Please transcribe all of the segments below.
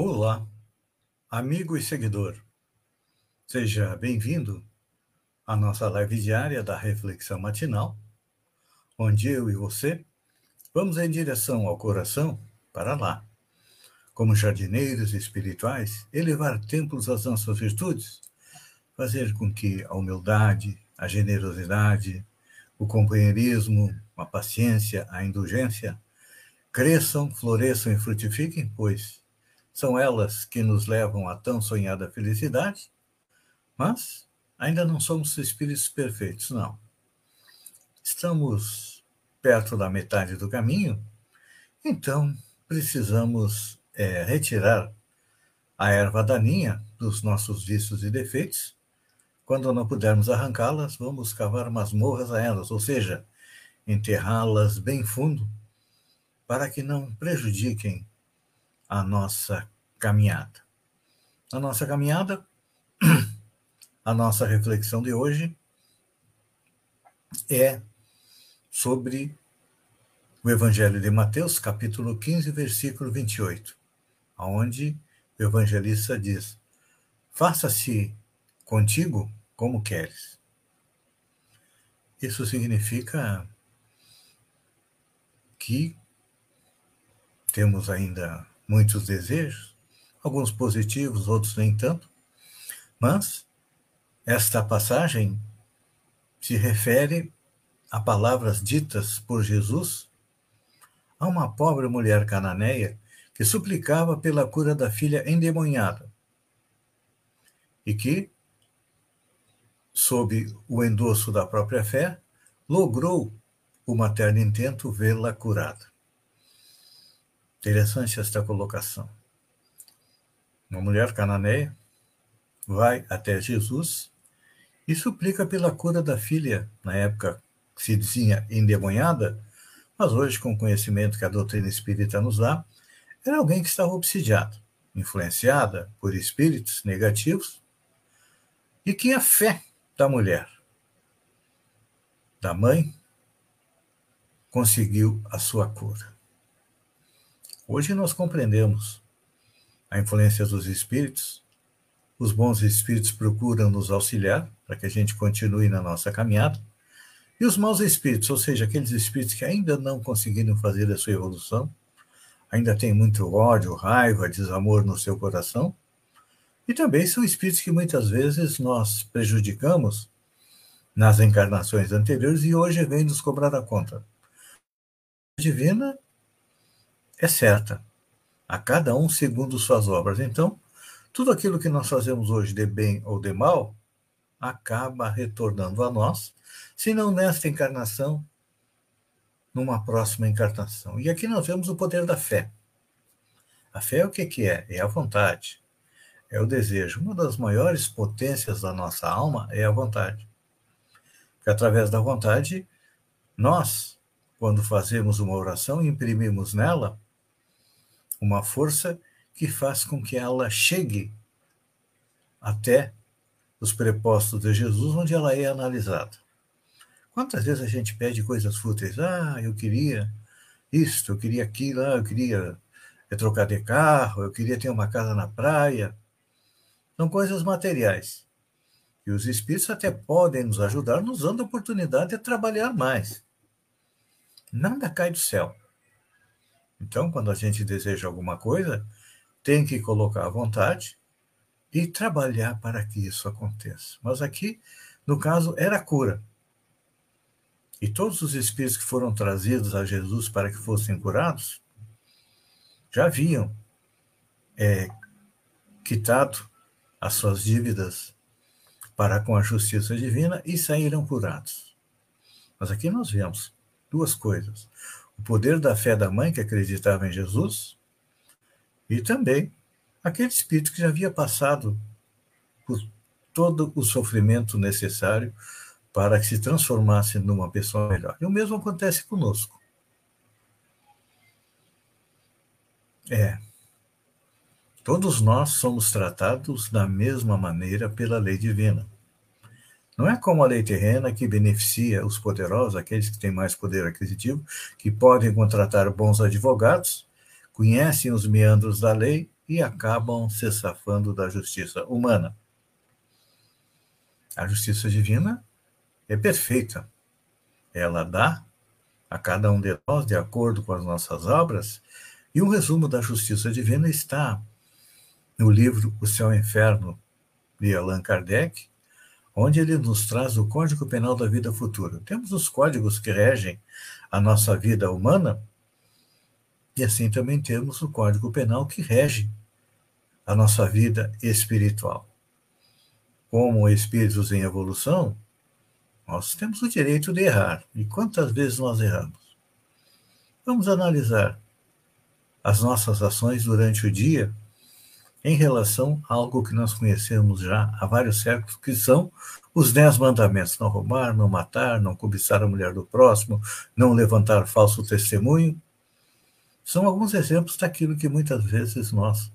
Olá, amigo e seguidor. Seja bem-vindo à nossa live diária da Reflexão Matinal, onde eu e você vamos em direção ao coração para lá, como jardineiros espirituais, elevar templos às nossas virtudes, fazer com que a humildade, a generosidade, o companheirismo, a paciência, a indulgência cresçam, floresçam e frutifiquem, pois são elas que nos levam à tão sonhada felicidade, mas ainda não somos espíritos perfeitos, não. Estamos perto da metade do caminho, então precisamos é, retirar a erva daninha dos nossos vícios e defeitos. Quando não pudermos arrancá-las, vamos cavar masmorras a elas, ou seja, enterrá-las bem fundo, para que não prejudiquem a nossa caminhada. A nossa caminhada, a nossa reflexão de hoje é sobre o Evangelho de Mateus, capítulo 15, versículo 28, onde o evangelista diz: Faça-se contigo como queres. Isso significa que temos ainda muitos desejos, alguns positivos, outros nem tanto, mas esta passagem se refere a palavras ditas por Jesus a uma pobre mulher cananeia que suplicava pela cura da filha endemoniada e que, sob o endosso da própria fé, logrou o materno intento vê-la curada. Interessante esta colocação. Uma mulher cananeia vai até Jesus e suplica pela cura da filha, na época se dizia endemoniada, mas hoje, com o conhecimento que a doutrina espírita nos dá, era alguém que estava obsidiada, influenciada por espíritos negativos, e que a fé da mulher, da mãe, conseguiu a sua cura. Hoje nós compreendemos a influência dos espíritos. Os bons espíritos procuram nos auxiliar para que a gente continue na nossa caminhada. E os maus espíritos, ou seja, aqueles espíritos que ainda não conseguiram fazer a sua evolução, ainda têm muito ódio, raiva, desamor no seu coração. E também são espíritos que muitas vezes nós prejudicamos nas encarnações anteriores e hoje vem nos cobrar a conta. A divina é certa, a cada um segundo suas obras. Então, tudo aquilo que nós fazemos hoje de bem ou de mal acaba retornando a nós, se não nesta encarnação, numa próxima encarnação. E aqui nós vemos o poder da fé. A fé o que, que é? É a vontade, é o desejo. Uma das maiores potências da nossa alma é a vontade. Porque através da vontade, nós, quando fazemos uma oração, imprimimos nela uma força que faz com que ela chegue até os prepostos de Jesus, onde ela é analisada. Quantas vezes a gente pede coisas fúteis? Ah, eu queria isto, eu queria aquilo, ah, eu queria eh, trocar de carro, eu queria ter uma casa na praia. São coisas materiais. E os espíritos até podem nos ajudar nos dando a oportunidade de trabalhar mais. Nada cai do céu. Então, quando a gente deseja alguma coisa, tem que colocar à vontade e trabalhar para que isso aconteça. Mas aqui, no caso, era a cura. E todos os espíritos que foram trazidos a Jesus para que fossem curados, já haviam é, quitado as suas dívidas para com a justiça divina e saíram curados. Mas aqui nós vemos duas coisas o poder da fé da mãe que acreditava em Jesus E também aquele espírito que já havia passado por todo o sofrimento necessário para que se transformasse numa pessoa melhor. E o mesmo acontece conosco. É. Todos nós somos tratados da mesma maneira pela lei divina. Não é como a lei terrena que beneficia os poderosos, aqueles que têm mais poder aquisitivo, que podem contratar bons advogados, conhecem os meandros da lei e acabam se safando da justiça humana. A justiça divina é perfeita. Ela dá a cada um de nós, de acordo com as nossas obras, e um resumo da justiça divina está no livro O Céu e o Inferno, de Allan Kardec, onde ele nos traz o Código Penal da Vida Futura. Temos os códigos que regem a nossa vida humana, e assim também temos o Código Penal que rege a nossa vida espiritual. Como espíritos em evolução, nós temos o direito de errar. E quantas vezes nós erramos? Vamos analisar as nossas ações durante o dia em relação a algo que nós conhecemos já há vários séculos, que são os dez mandamentos: não roubar, não matar, não cobiçar a mulher do próximo, não levantar falso testemunho. São alguns exemplos daquilo que muitas vezes nós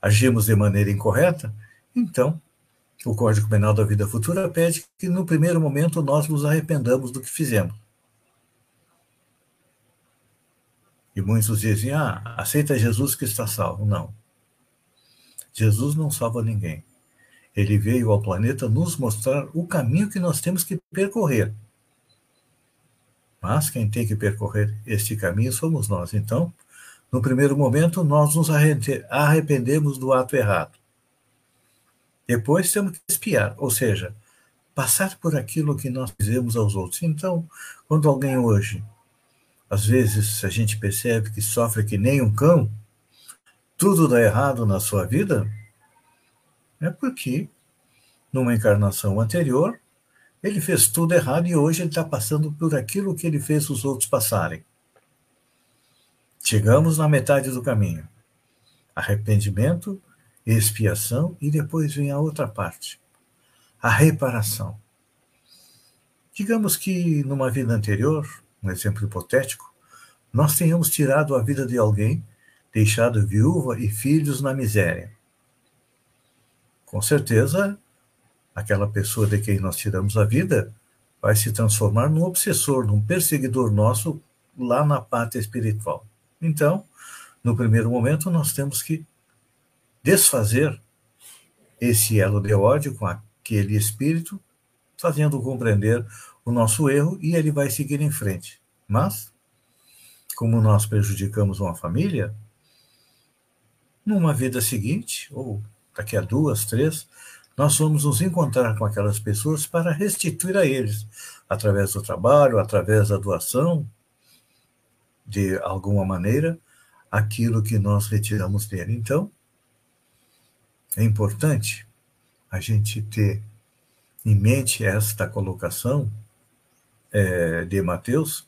agimos de maneira incorreta. Então, o Código Penal da Vida Futura pede que, no primeiro momento, nós nos arrependamos do que fizemos. E muitos dizem: ah, aceita Jesus que está salvo. Não. Jesus não salva ninguém. Ele veio ao planeta nos mostrar o caminho que nós temos que percorrer. Mas quem tem que percorrer este caminho somos nós. Então, no primeiro momento, nós nos arrependemos do ato errado. Depois temos que espiar, ou seja, passar por aquilo que nós fizemos aos outros. Então, quando alguém hoje, às vezes a gente percebe que sofre que nem um cão, tudo dá errado na sua vida, é porque, numa encarnação anterior, ele fez tudo errado e hoje ele está passando por aquilo que ele fez os outros passarem. Chegamos na metade do caminho. Arrependimento, expiação e depois vem a outra parte, a reparação. Digamos que numa vida anterior, um exemplo hipotético, nós tenhamos tirado a vida de alguém deixado viúva e filhos na miséria. Com certeza, aquela pessoa de quem nós tiramos a vida vai se transformar num obsessor, num perseguidor nosso lá na parte espiritual. Então, no primeiro momento, nós temos que desfazer esse elo de ódio com aquele espírito, fazendo compreender o nosso erro e ele vai seguir em frente. Mas, como nós prejudicamos uma família, numa vida seguinte, ou daqui a duas, três, nós vamos nos encontrar com aquelas pessoas para restituir a eles, através do trabalho, através da doação, de alguma maneira, aquilo que nós retiramos dele. Então, é importante a gente ter em mente esta colocação é, de Mateus: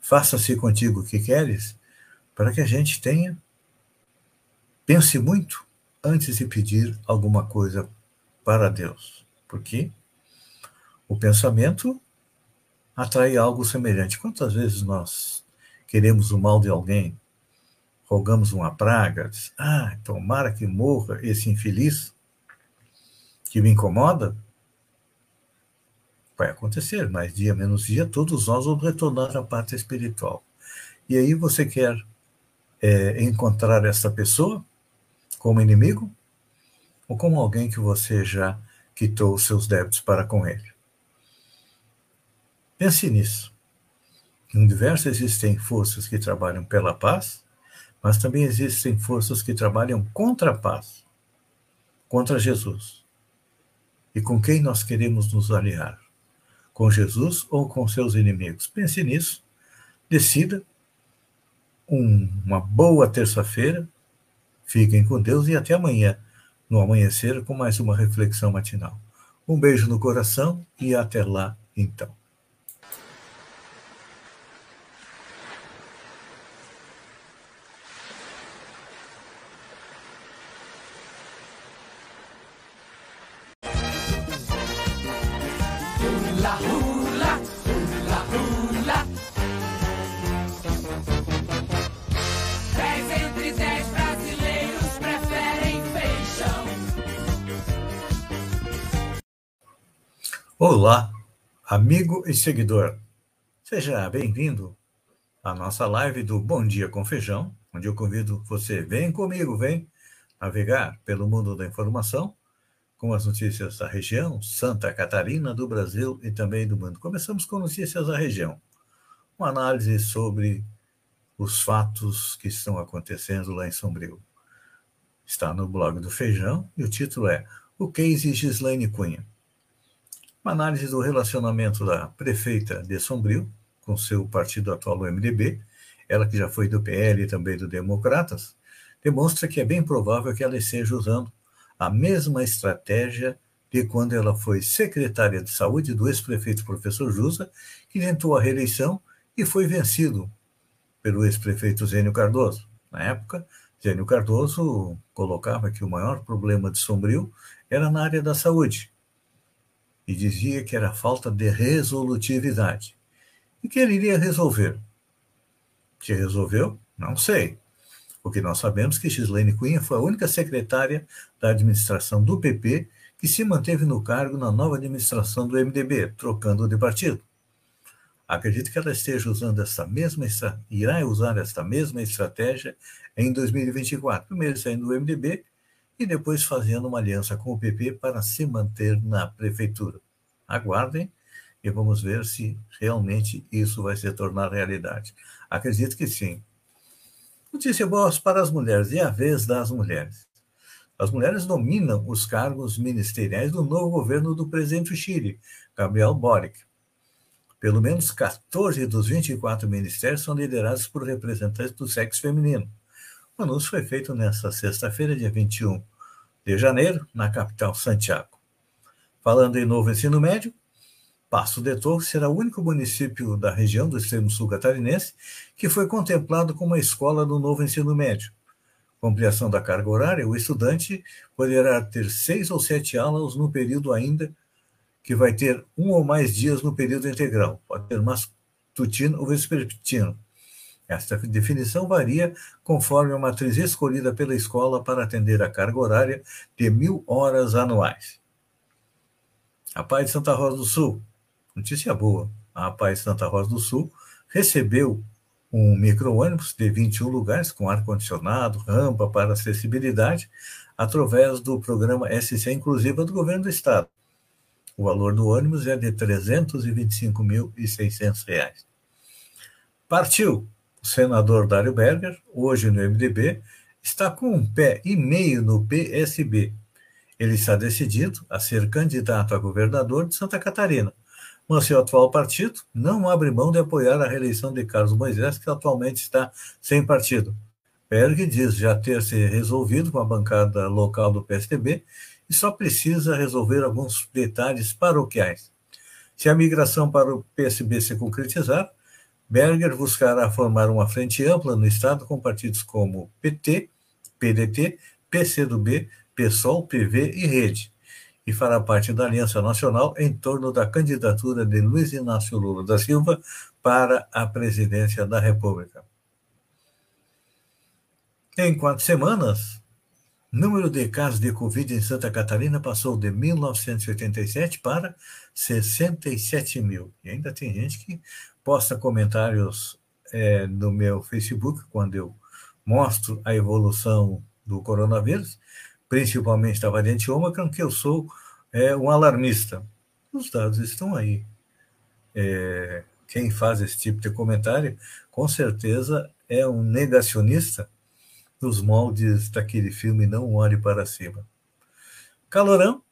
faça-se contigo o que queres, para que a gente tenha Pense muito antes de pedir alguma coisa para Deus, porque o pensamento atrai algo semelhante. Quantas vezes nós queremos o mal de alguém, rogamos uma praga, diz, ah, tomara que morra esse infeliz que me incomoda? Vai acontecer, mais dia menos dia, todos nós vamos retornar à parte espiritual. E aí você quer é, encontrar essa pessoa como inimigo ou como alguém que você já quitou os seus débitos para com ele. Pense nisso. No universo existem forças que trabalham pela paz, mas também existem forças que trabalham contra a paz, contra Jesus. E com quem nós queremos nos aliar? Com Jesus ou com seus inimigos? Pense nisso, decida. Um, uma boa terça-feira Fiquem com Deus e até amanhã, no amanhecer, com mais uma reflexão matinal. Um beijo no coração e até lá, então. Amigo e seguidor. Seja bem-vindo à nossa live do Bom Dia com Feijão, onde eu convido você, vem comigo, vem navegar pelo mundo da informação com as notícias da região, Santa Catarina, do Brasil e também do mundo. Começamos com notícias da região. Uma análise sobre os fatos que estão acontecendo lá em Sombrio. Está no blog do Feijão e o título é O Case Gislaine Cunha. Uma análise do relacionamento da prefeita de Sombrio com seu partido atual, o MDB, ela que já foi do PL e também do Democratas, demonstra que é bem provável que ela esteja usando a mesma estratégia de quando ela foi secretária de saúde do ex-prefeito professor Jusa, que tentou a reeleição e foi vencido pelo ex-prefeito Zênio Cardoso. Na época, Zênio Cardoso colocava que o maior problema de Sombrio era na área da saúde e dizia que era falta de resolutividade e que ele iria resolver. Que resolveu? Não sei. Porque nós sabemos que Gislaine Cunha foi a única secretária da administração do PP que se manteve no cargo na nova administração do MDB, trocando de partido. Acredito que ela esteja usando essa mesma irá usar esta mesma estratégia em 2024, primeiro saindo do MDB e depois fazendo uma aliança com o PP para se manter na prefeitura. Aguardem e vamos ver se realmente isso vai se tornar realidade. Acredito que sim. Notícia boa para as mulheres, e a vez das mulheres. As mulheres dominam os cargos ministeriais do novo governo do presidente do Chile, Gabriel Boric. Pelo menos 14 dos 24 ministérios são liderados por representantes do sexo feminino. O anúncio foi feito nesta sexta-feira, dia 21 de janeiro, na capital Santiago. Falando em novo ensino médio, Passo de Torres será o único município da região do extremo sul catarinense que foi contemplado como uma escola do novo ensino médio. Com ampliação da carga horária, o estudante poderá ter seis ou sete aulas no período ainda, que vai ter um ou mais dias no período integral. Pode ter matutino ou vespertino. Esta definição varia conforme a matriz escolhida pela escola para atender a carga horária de mil horas anuais. A Paz de Santa Rosa do Sul Notícia boa: a Paz Santa Rosa do Sul recebeu um micro-ônibus de 21 lugares com ar-condicionado, rampa para acessibilidade, através do programa SC Inclusiva do Governo do Estado. O valor do ônibus é de R$ 325.600. Partiu! O senador Dário Berger, hoje no MDB, está com um pé e meio no PSB. Ele está decidido a ser candidato a governador de Santa Catarina mas seu atual partido não abre mão de apoiar a reeleição de Carlos Moisés, que atualmente está sem partido. Berg diz já ter se resolvido com a bancada local do PSDB e só precisa resolver alguns detalhes paroquiais. Se a migração para o PSB se concretizar, Berger buscará formar uma frente ampla no Estado com partidos como PT, PDT, PCdoB, PSOL, PV e Rede e fará parte da Aliança Nacional em torno da candidatura de Luiz Inácio Lula da Silva para a presidência da República. Em quatro semanas, número de casos de Covid em Santa Catarina passou de 1.987 para 67 mil. E ainda tem gente que posta comentários é, no meu Facebook quando eu mostro a evolução do coronavírus principalmente da variante Ômicron, que eu sou é, um alarmista. Os dados estão aí. É, quem faz esse tipo de comentário, com certeza é um negacionista nos moldes daquele filme Não Olhe para Cima. Calorão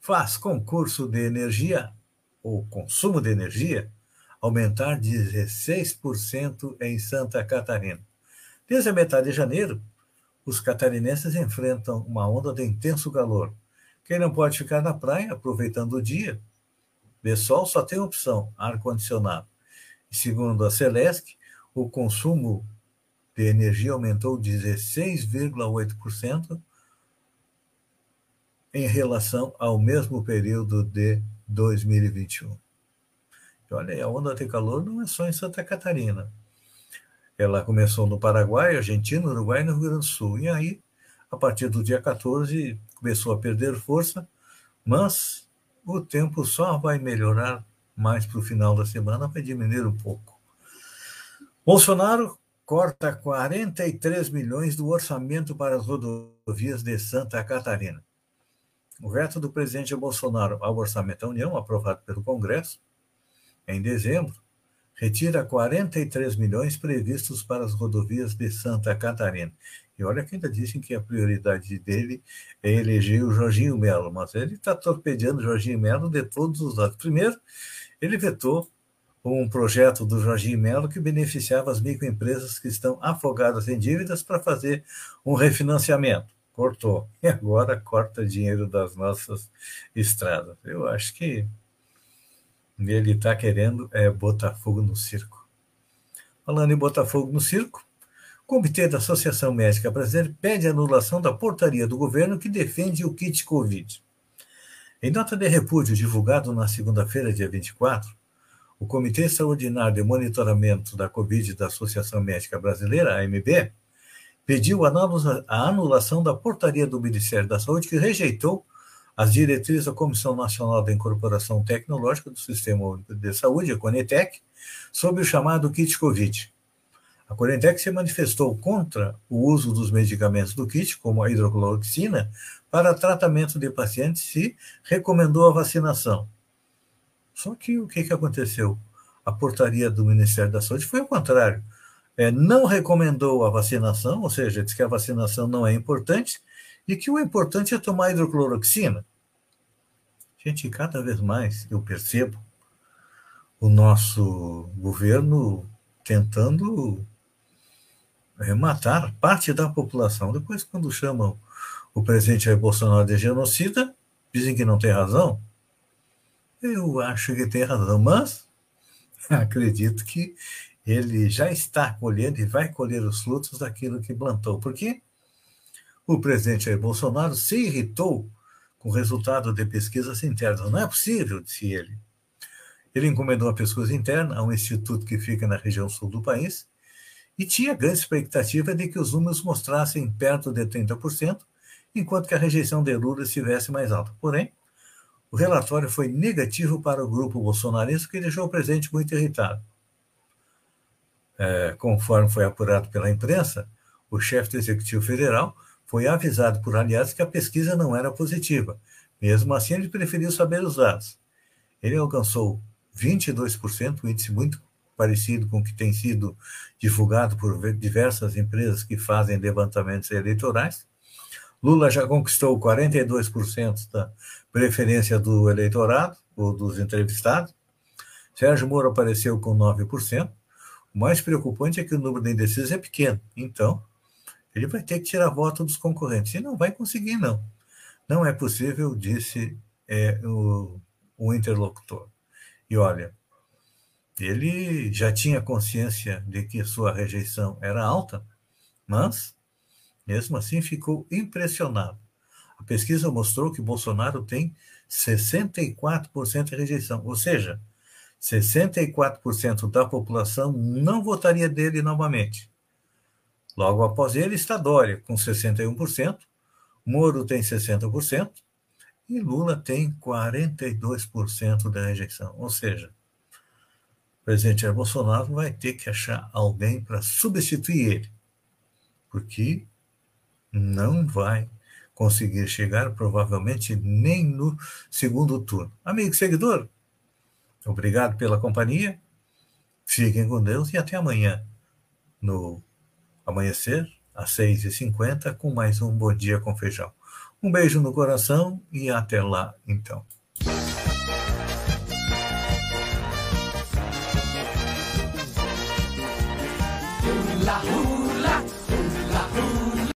faz concurso de energia, ou consumo de energia, aumentar 16% em Santa Catarina. Desde a metade de janeiro, os catarinenses enfrentam uma onda de intenso calor. Quem não pode ficar na praia aproveitando o dia, de sol só tem opção, ar-condicionado. Segundo a Celesc, o consumo de energia aumentou 16,8% em relação ao mesmo período de 2021. E olha, a onda de calor não é só em Santa Catarina. Ela começou no Paraguai, Argentina, Uruguai e no Rio Grande do Sul. E aí, a partir do dia 14, começou a perder força, mas o tempo só vai melhorar mais para o final da semana, vai diminuir um pouco. Bolsonaro corta 43 milhões do orçamento para as rodovias de Santa Catarina. O veto do presidente Bolsonaro ao orçamento da União, aprovado pelo Congresso em dezembro, retira 43 milhões previstos para as rodovias de Santa Catarina. E olha que ainda dizem que a prioridade dele é eleger o Jorginho Melo, mas ele está torpedeando o Jorginho Melo de todos os lados. Primeiro, ele vetou um projeto do Jorginho Melo que beneficiava as microempresas que estão afogadas em dívidas para fazer um refinanciamento. Cortou. E agora corta dinheiro das nossas estradas. Eu acho que ele está querendo é, botar fogo no circo. Falando em botar fogo no circo, o Comitê da Associação Médica Brasileira pede anulação da portaria do governo que defende o kit Covid. Em nota de repúdio divulgado na segunda-feira, dia 24, o Comitê Extraordinário de Monitoramento da Covid da Associação Médica Brasileira, AMB, pediu a anulação da portaria do Ministério da Saúde que rejeitou as diretrizes da Comissão Nacional da Incorporação Tecnológica do Sistema de Saúde, a Conitec, sobre o chamado kit Covid. A Conitec se manifestou contra o uso dos medicamentos do kit, como a hidrocloroxina, para tratamento de pacientes e recomendou a vacinação. Só que o que, que aconteceu? A portaria do Ministério da Saúde foi o contrário. É, não recomendou a vacinação, ou seja, diz que a vacinação não é importante e que o importante é tomar hidrocloroxina. Gente, cada vez mais eu percebo o nosso governo tentando é, matar parte da população. Depois, quando chamam o presidente Bolsonaro de genocida, dizem que não tem razão. Eu acho que tem razão, mas acredito que ele já está colhendo e vai colher os frutos daquilo que plantou. Porque o presidente Jair Bolsonaro se irritou com o resultado de pesquisas internas. Não é possível, disse ele. Ele encomendou uma pesquisa interna a um instituto que fica na região sul do país e tinha grande expectativa de que os números mostrassem perto de 30%, enquanto que a rejeição de Lula estivesse mais alta. Porém, o relatório foi negativo para o grupo bolsonarista, que deixou o presidente muito irritado. É, conforme foi apurado pela imprensa, o chefe do Executivo Federal foi avisado por aliados que a pesquisa não era positiva. Mesmo assim, ele preferiu saber os dados. Ele alcançou 22%, um índice muito parecido com o que tem sido divulgado por diversas empresas que fazem levantamentos eleitorais. Lula já conquistou 42% da preferência do eleitorado, ou dos entrevistados. Sérgio Moro apareceu com 9%. O mais preocupante é que o número de indecisos é pequeno. Então, ele vai ter que tirar voto dos concorrentes. E não vai conseguir, não. Não é possível, disse é, o, o interlocutor. E olha, ele já tinha consciência de que sua rejeição era alta, mas mesmo assim, ficou impressionado. A pesquisa mostrou que Bolsonaro tem 64% de rejeição, ou seja, 64% da população não votaria dele novamente. Logo após ele está Dória, com 61%, Moro tem 60% e Lula tem 42% da rejeição. Ou seja, o presidente Jair Bolsonaro vai ter que achar alguém para substituir ele, porque não vai conseguir chegar, provavelmente, nem no segundo turno. Amigo seguidor, obrigado pela companhia. Fiquem com Deus e até amanhã, no amanhecer, às 6h50, com mais um Bom Dia com Feijão. Um beijo no coração e até lá, então.